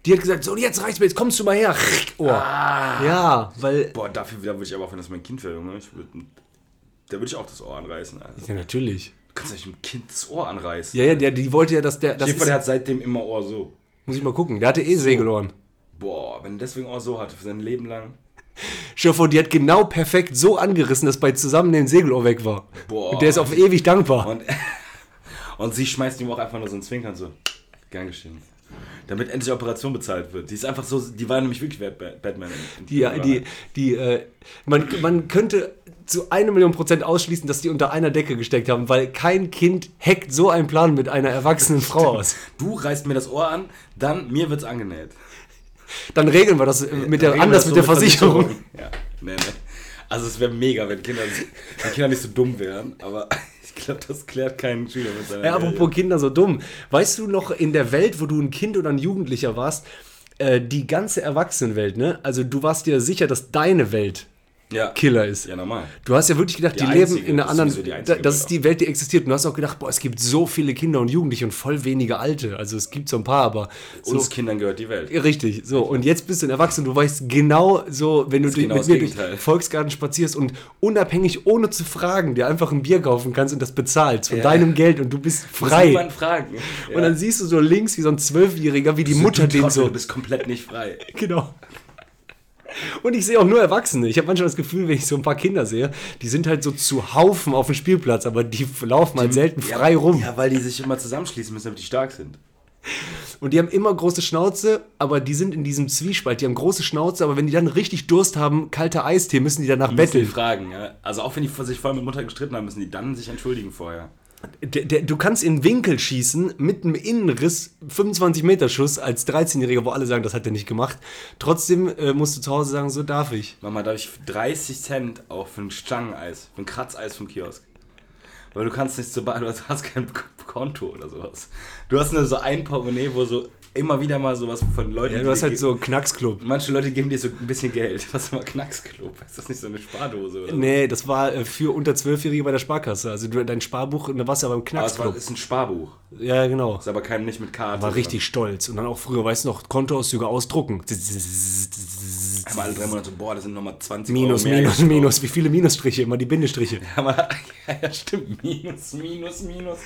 Die hat gesagt, so, jetzt reicht's mir, jetzt kommst du mal her. Ohr. Ja, weil. Boah, dafür da würde ich aber auch, wenn das mein Kind wäre, Junge, ich würd, da würde ich auch das Ohr anreißen. Alter. Ja, natürlich. Du kannst nicht dem Kind das Ohr anreißen. Ja, ja, der, die wollte ja, dass der. Das Schäfer, der hat seitdem immer Ohr so. muss ich mal gucken. Der hatte eh Segelohren. Boah, wenn er deswegen Ohr so hatte für sein Leben lang. Stell dir vor, die hat genau perfekt so angerissen, dass bei Zusammennehmen Segelohr weg war. Boah. Und der ist auf ewig dankbar. Und, und sie schmeißt ihm auch einfach nur so ein Zwinkern so. Gern geschehen. Damit endlich Operation bezahlt wird. Die ist einfach so, die war nämlich wirklich Bat- Bat- Batman. Die, Wahrheit. die, die, äh, man, man könnte zu einer Million Prozent ausschließen, dass die unter einer Decke gesteckt haben, weil kein Kind hackt so einen Plan mit einer erwachsenen Frau aus. Du reißt mir das Ohr an, dann mir wird's angenäht. Dann regeln wir das mit der, anders das mit so der Versicherung. Ja, nee, nee. Also es wäre mega, wenn Kinder, wenn Kinder nicht so dumm wären, aber ich glaube, das klärt keinen Schüler mit seiner Ja, apropos Kinder so dumm. Weißt du noch in der Welt, wo du ein Kind oder ein Jugendlicher warst, äh, die ganze Erwachsenenwelt, ne? Also du warst dir sicher, dass deine Welt ja. Killer ist. Ja, normal. Du hast ja wirklich gedacht, Die die, leben einzige, in einer das ist anderen. sowieso die da- einzige das ist die Welt, die existiert. Und du hast auch gedacht, boah, es gibt so viele Kinder und Jugendliche und voll wenige Alte. Also es gibt so ein paar, aber. So, Uns Kindern gehört die Welt. Richtig, so. Und jetzt bist du ein Erwachsener, du weißt genau so, wenn du ist durch- genau mit das mir durch Gegenteil. den Volksgarten spazierst und unabhängig, ohne zu fragen, dir einfach ein Bier kaufen kannst und das bezahlst von Ja. deinem Geld und du bist frei. niemanden fragen. Und dann siehst du so links wie so ein Zwölfjähriger, wie die Mutter den so. Du bist komplett nicht frei. Genau. Und ich sehe auch nur Erwachsene. Ich habe manchmal das Gefühl, wenn ich so ein paar Kinder sehe, die sind halt so zu Haufen auf dem Spielplatz, aber die laufen halt selten frei rum. Ja, weil die sich immer zusammenschließen müssen, damit die stark sind. Und die haben immer große Schnauze, aber die sind in diesem Zwiespalt. Die haben große Schnauze, aber wenn die dann richtig Durst haben, kalter Eistee, müssen die danach Müssen die betteln. fragen, ja. Also auch wenn die sich vorher mit Mutter gestritten haben, müssen die dann sich entschuldigen vorher. Der, der, du kannst in Winkel schießen mit einem Innenriss, 25 Meter Schuss als 13-Jähriger, wo alle sagen, das hat er nicht gemacht. Trotzdem äh, musst du zu Hause sagen, so darf ich. Mama, darf ich 30 Cent auch für ein Stangeneis, für ein Kratzeis vom Kiosk? Weil du kannst nicht so, du hast kein Konto oder sowas. Du hast nur so ein Portemonnaie, wo so immer wieder mal sowas von Leuten. Ja, du hast halt so einen Knacksclub. Manche Leute geben dir so ein bisschen Geld. Was mal Knacksclub? Ist das nicht so eine Spardose oder? Nee, das war äh, für unter 12-Jährige bei der Sparkasse. Also dein Sparbuch, da warst du aber im Aber es war, Knacksclub. ist ein Sparbuch. Ja, genau. Ist aber kein nicht mit Karte. War richtig stolz. Und dann auch früher, weißt du noch, Kontoauszüge ausdrucken. Haben alle drei Monate boah, das sind nochmal 20 Minus, Euro mehr Minus. Minus. Wie viele Minusstriche? Immer die Bindestriche. Aber, ja, ja, stimmt. Minus, Minus, Minus.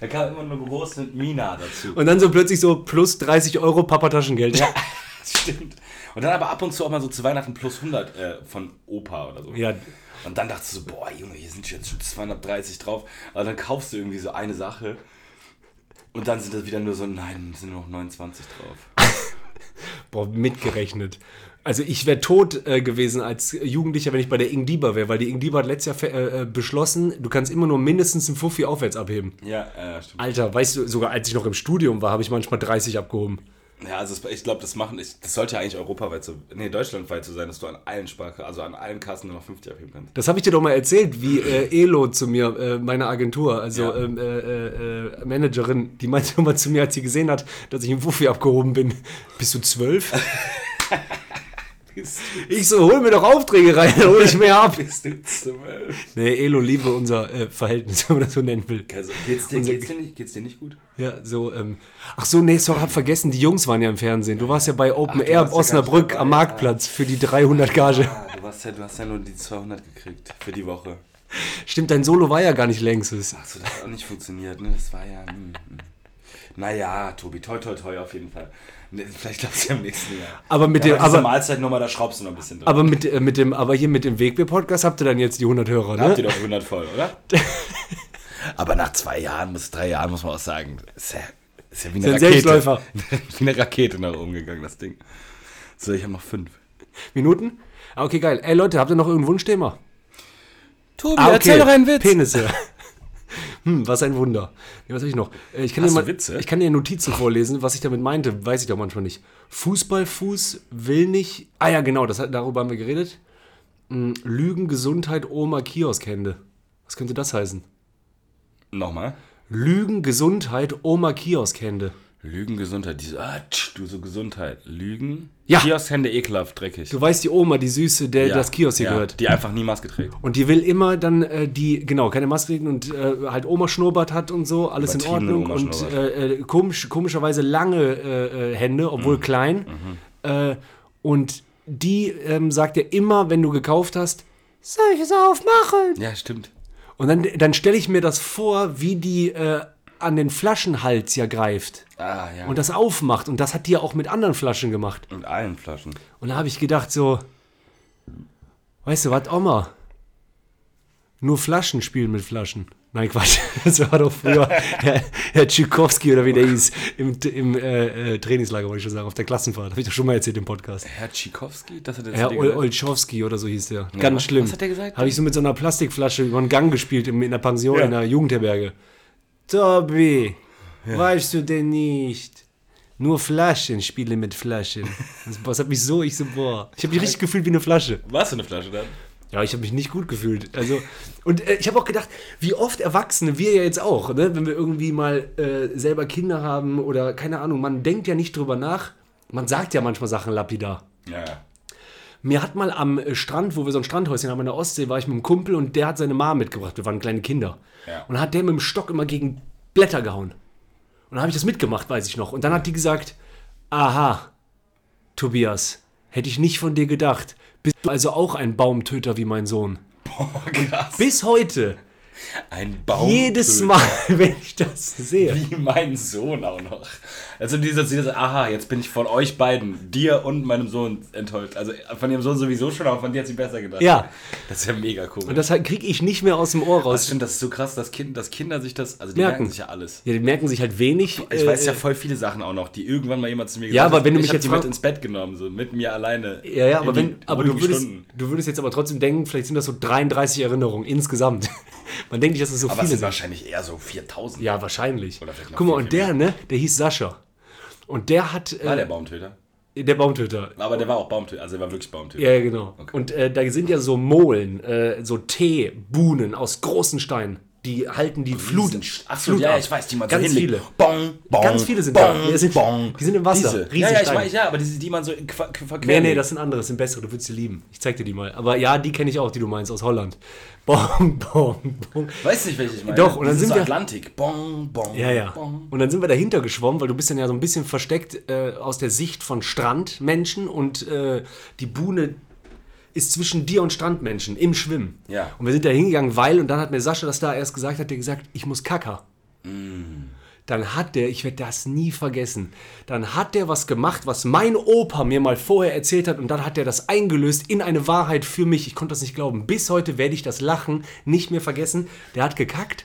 Da kam immer nur groß mit Mina dazu. Und dann so plötzlich so plus 30 Euro Papa-Taschengeld. Ja, stimmt. Und dann aber ab und zu auch mal so zu Weihnachten plus 100 äh, von Opa oder so. Ja. Und dann dachtest du so, boah, Junge, hier sind jetzt schon 230 drauf. Aber dann kaufst du irgendwie so eine Sache. Und dann sind das wieder nur so, nein, sind nur noch 29 drauf. Boah, mitgerechnet. Also ich wäre tot äh, gewesen als Jugendlicher, wenn ich bei der Ing Dieber wäre, weil die Ing Dieber hat letztes Jahr äh, äh, beschlossen, du kannst immer nur mindestens einen Fuffi aufwärts abheben. Ja, äh, stimmt. Alter, weißt du, sogar als ich noch im Studium war, habe ich manchmal 30 abgehoben. Ja, also ich glaube, das machen, ich, das sollte ja eigentlich europaweit so, nee, deutschlandweit so sein, dass du an allen Sparkassen, also an allen Kassen nur noch 50 abheben kannst. Das habe ich dir doch mal erzählt, wie äh, Elo zu mir, äh, meine Agentur, also Ja. ähm, äh, äh, äh, Managerin, die meinte immer zu mir, als sie gesehen hat, dass ich im Fuffi abgehoben bin, bist du zwölf? ich so, hol mir doch Aufträge rein, dann hol ich mehr ab. Bist du? Nee, Elo liebe unser äh, Verhältnis, wenn man das so nennen will. Also, geht's dir, Unser- geht's, dir nicht, geht's dir nicht gut? Ja, so, ähm, ach so, nee, sorry, hab vergessen, die Jungs waren ja im Fernsehen. Du warst ja bei Open du Air warst nicht Osnabrück dabei. am Marktplatz für die 300 Gage. Ah, du, hast ja, du hast ja nur die 200 gekriegt für die Woche. Stimmt, dein Solo war ja gar nicht längstes. Achso, das hat auch nicht funktioniert, ne? Das war ja. Hm, hm. Naja, Tobi, toi, toi, toi auf jeden Fall. Ne, Vielleicht glaubst du ja im nächsten Jahr. Aber mit ja, dem, aber aber, Mahlzeitnummer, da schraubst du noch ein bisschen drin. aber mit, äh, mit dem, aber hier mit dem Wegbier-Podcast habt ihr dann jetzt die 100 Hörer, Da habt ihr ne? doch 100 voll, oder? aber nach zwei Jahren, bis drei Jahren, muss man auch sagen, ist ja, ist ja wie eine Ist Rakete. Selbstläufer. wie eine Rakete nach oben gegangen, das Ding. So, ich habe noch fünf. Minuten? Ah, okay, geil. Ey, Leute, habt ihr noch irgendein Wunschthema? Tobi, Ah, okay. Witz. Penisse. Hm, was ein Wunder. Nee, was hab ich noch? Äh, Ich kann, Hast dir mal, Witze? ich kann dir Notizen vorlesen. Was ich damit meinte, weiß ich doch manchmal nicht. Fußballfuß will nicht. Ah ja, genau, das, darüber haben wir geredet. Hm, Lügen, Gesundheit, Oma, Kioskhände. Was könnte das heißen? Nochmal. Lügen, Gesundheit, Oma, Kioskhände. Lügengesundheit, diese. Ah, tsch, du so Gesundheit. Lügen? Ja. Kioskhände ekelhaft, dreckig. Du weißt, die Oma, die Süße, der Ja, das Kiosk hier ja, gehört. Die einfach nie Maske trägt. Und die will immer dann äh, die, genau, keine Maske tragen und äh, halt Oma Schnurrbart hat und so, alles in Ordnung. Und Oma-Schnurrbart. äh, äh, komisch, komischerweise lange äh, äh, Hände, obwohl Mhm. klein. Äh, und die ähm, sagt ja immer, wenn du gekauft hast, soll ich es aufmachen? Ja, stimmt. Und dann, dann stelle ich mir das vor, wie die äh, an den Flaschenhals ja greift Ah, ja. und das aufmacht. Und das hat die ja auch mit anderen Flaschen gemacht. Und allen Flaschen. Und da habe ich gedacht so, weißt du was, Oma? Nur Flaschen spielen mit Flaschen. Nein, Quatsch. Das war doch früher Herr, Herr Tschikowski oder wie der hieß im, im äh, äh, Trainingslager, wollte ich schon sagen, auf der Klassenfahrt. Habe ich doch schon mal erzählt im Podcast. Herr Tschikowski? Das hat er Herr Ol? Olschowski oder so hieß der. Ganz was- schlimm. was hat der gesagt? Habe ich so mit so einer Plastikflasche über den Gang gespielt in, in der Pension, Ja. in der Jugendherberge. Tobi, weißt du denn nicht? Nur Flaschen spiele mit Flaschen. Das, das hat mich so, ich so, boah. Ich habe mich richtig gefühlt wie eine Flasche. Was für eine Flasche dann? Ja, ich habe mich nicht gut gefühlt. Also, und äh, ich habe auch gedacht, wie oft Erwachsene, wir ja jetzt auch, ne, wenn wir irgendwie mal äh, selber Kinder haben oder keine Ahnung, man denkt ja nicht drüber nach. Man sagt ja manchmal Sachen lapidar. Ja, ja. Mir hat mal am äh, Strand, wo wir so ein Strandhäuschen haben in der Ostsee, war ich mit einem Kumpel und der hat seine Mama mitgebracht. Wir waren kleine Kinder. Ja. Und dann hat der mit dem Stock immer gegen Blätter gehauen. Und dann habe ich das mitgemacht, weiß ich noch. Und dann hat die gesagt, aha, Tobias, hätte ich nicht von dir gedacht. Bist du also auch ein Baumtöter wie mein Sohn? Boah, krass. Bis heute, Ein Baum. jedes Mal, wenn ich das sehe. Wie mein Sohn auch noch. Also dieser, dieser, aha, jetzt bin ich von euch beiden, dir und meinem Sohn enttäuscht. Also von ihrem Sohn sowieso schon, aber von dir hat sie besser gedacht. Ja, Das ist ja mega cool. und das kriege ich nicht mehr aus dem Ohr das raus. stimmt, das ist so krass, dass, kind, dass Kinder sich das, also die Merken. merken sich ja alles. Ja, die merken sich halt wenig. Ich äh, weiß ja voll viele Sachen auch noch, die irgendwann mal jemand zu mir Ja, aber hat. wenn du ich mich jetzt die mit ins Bett genommen, so mit mir alleine. Ja, ja, aber, wenn, aber du, würdest, Stunden. du würdest jetzt aber trotzdem denken, vielleicht sind das so 33 Erinnerungen insgesamt. Man denkt nicht, dass es so Aber es viele sind sind. wahrscheinlich eher so 4000. Ja, wahrscheinlich. Oder vielleicht noch Guck mal, und der, ne, der hieß Sascha. Und der hat. Äh, War der Baumtöter? der Baumtöter. Aber der war auch Baumtöter, also er war wirklich Baumtöter. Ja, genau. Und äh, da sind ja so Molen, äh, so Teebuhnen aus großen Steinen. Die halten die Flut. Achso, Flut ja, ab. ich weiß, die man Ganz so viele. Bong, bong, Ganz viele sind bong, da. Die sind- bong. die sind im Wasser. Diese. Ja, Riesen ja, ich weiß, ja, aber diese, die man so verqueren Nee, nee, das sind andere, das sind bessere, du würdest sie lieben. Ich zeig dir die mal. Aber ja, die kenne ich auch, die du meinst, aus Holland. Bong, bong, bong. Weißt nicht, welche ich meine? Doch, und dann sind so wir- Atlantik. Bong, bong, Ja, ja. bong. Und dann sind wir dahinter geschwommen, weil du bist dann ja so ein bisschen versteckt äh, aus der Sicht von Strandmenschen und äh, die Buhne ist zwischen dir und Strandmenschen im Schwimmen. Ja. Und wir sind da hingegangen, weil, und dann hat mir Sascha das da erst gesagt, hat der gesagt, ich muss kacker. Dann hat der, ich werde das nie vergessen, dann hat der was gemacht, was mein Opa mir mal vorher erzählt hat und dann hat er das eingelöst in eine Wahrheit für mich. Ich konnte das nicht glauben. Bis heute werde ich das Lachen nicht mehr vergessen. Der hat gekackt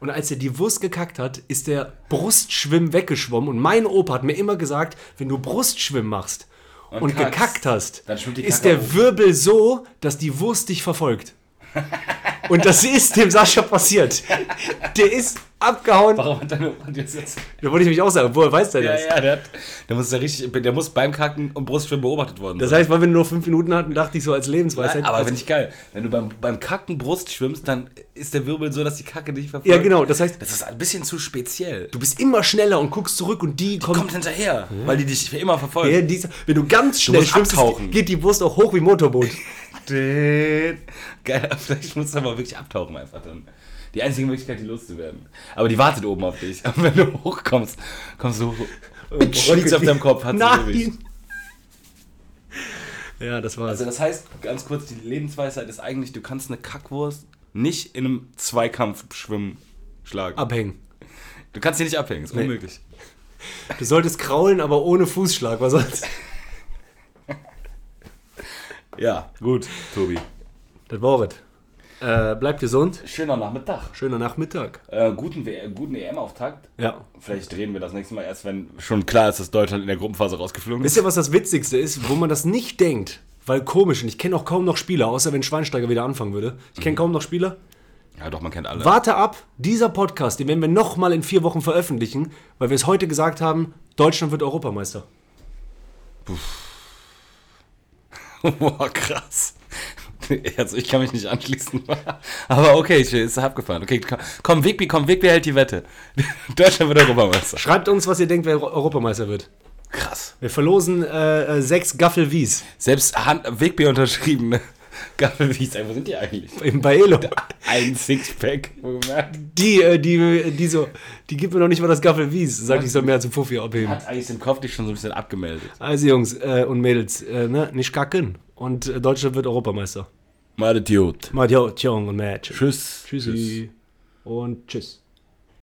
und als er die Wurst gekackt hat, ist der Brustschwimm weggeschwommen und mein Opa hat mir immer gesagt, wenn du Brustschwimm machst und, Und gekackt hast, ist der hoch. Wirbel so, dass die Wurst dich verfolgt. Und das ist dem Sascha passiert. Der ist abgehauen. Warum hat deine dir das jetzt? Da wollte ich mich auch sagen, woher weiß der Ja, das? ja, der, hat, der, muss ja richtig, der muss beim Kacken und Brustschwimmen beobachtet worden Das heißt, weil wir nur fünf Minuten hatten, dachte ich so als Lebensweisheit. aber also, finde ich geil. Wenn du beim, beim Kacken Brust schwimmst, dann ist der Wirbel so, dass die Kacke dich verfolgt. ja, genau. Das heißt, Das ist ein bisschen zu speziell. du bist immer schneller und guckst zurück und die kommt. Kommt hinterher, weil die dich für immer verfolgt. Ja, die, wenn du ganz schnell musst schwimmst, abtauchen. geht die Wurst auch hoch wie Motorboot. Geil, vielleicht musst du aber wirklich abtauchen einfach dann. Die einzige Möglichkeit, die loszuwerden. Aber die wartet oben auf dich. Und wenn du hochkommst, kommst du hoch. Und liegst auf deinem Kopf, hat sie ewig. Ja, das war's. Also das heißt, ganz kurz, die Lebensweisheit ist eigentlich, du kannst eine Kackwurst nicht in einem Zweikampf-Schwimmen schlagen. Abhängen. Du kannst sie nicht abhängen, ist Nee. unmöglich. Du solltest kraulen, aber ohne Fußschlag, was sonst? Ja, gut, Tobi. Das war es. Äh, bleibt gesund. Schöner Nachmittag. Schöner Nachmittag. Äh, guten W- guten EM-Auftakt. Ja. Vielleicht drehen wir das nächste Mal erst, wenn schon klar ist, dass Deutschland in der Gruppenphase rausgeflogen Wisst ist. ihr, was das Witzigste ist, wo man das nicht denkt? Weil komisch, und ich kenne auch kaum noch Spieler, außer wenn Schweinsteiger wieder anfangen würde. Ich kenne kaum noch Spieler. Ja, doch, man kennt alle. Warte ab, dieser Podcast, den werden wir nochmal in vier Wochen veröffentlichen, weil wir es heute gesagt haben, Deutschland wird Europameister. Boah, krass. Also ich kann mich nicht anschließen. Aber okay, ich ist abgefahren. Okay, komm, Wigby, komm, Wigby hält die Wette. Deutschland wird Europameister. Schreibt uns, was ihr denkt, wer Europameister wird. Krass. Wir verlosen äh, äh, sechs Gaffel Wies Selbst Hand, Wegbier unterschrieben, ne? Gaffel, wie wo sind die eigentlich? im Baelo. Ein Sixpack. Die, äh, die, die so, die gibt mir noch nicht mal das Gaffel Wies. Sagt, ich soll mehr zum Fuffi abheben. Hat eigentlich den Kopf dich schon so ein bisschen abgemeldet. Also Jungs äh, und Mädels, äh, ne, nicht kacken. Und äh, Deutschland wird Europameister. Mal Idiot. Mal Jung und Mädchen. Tschüss. Tschüssi. Und tschüss.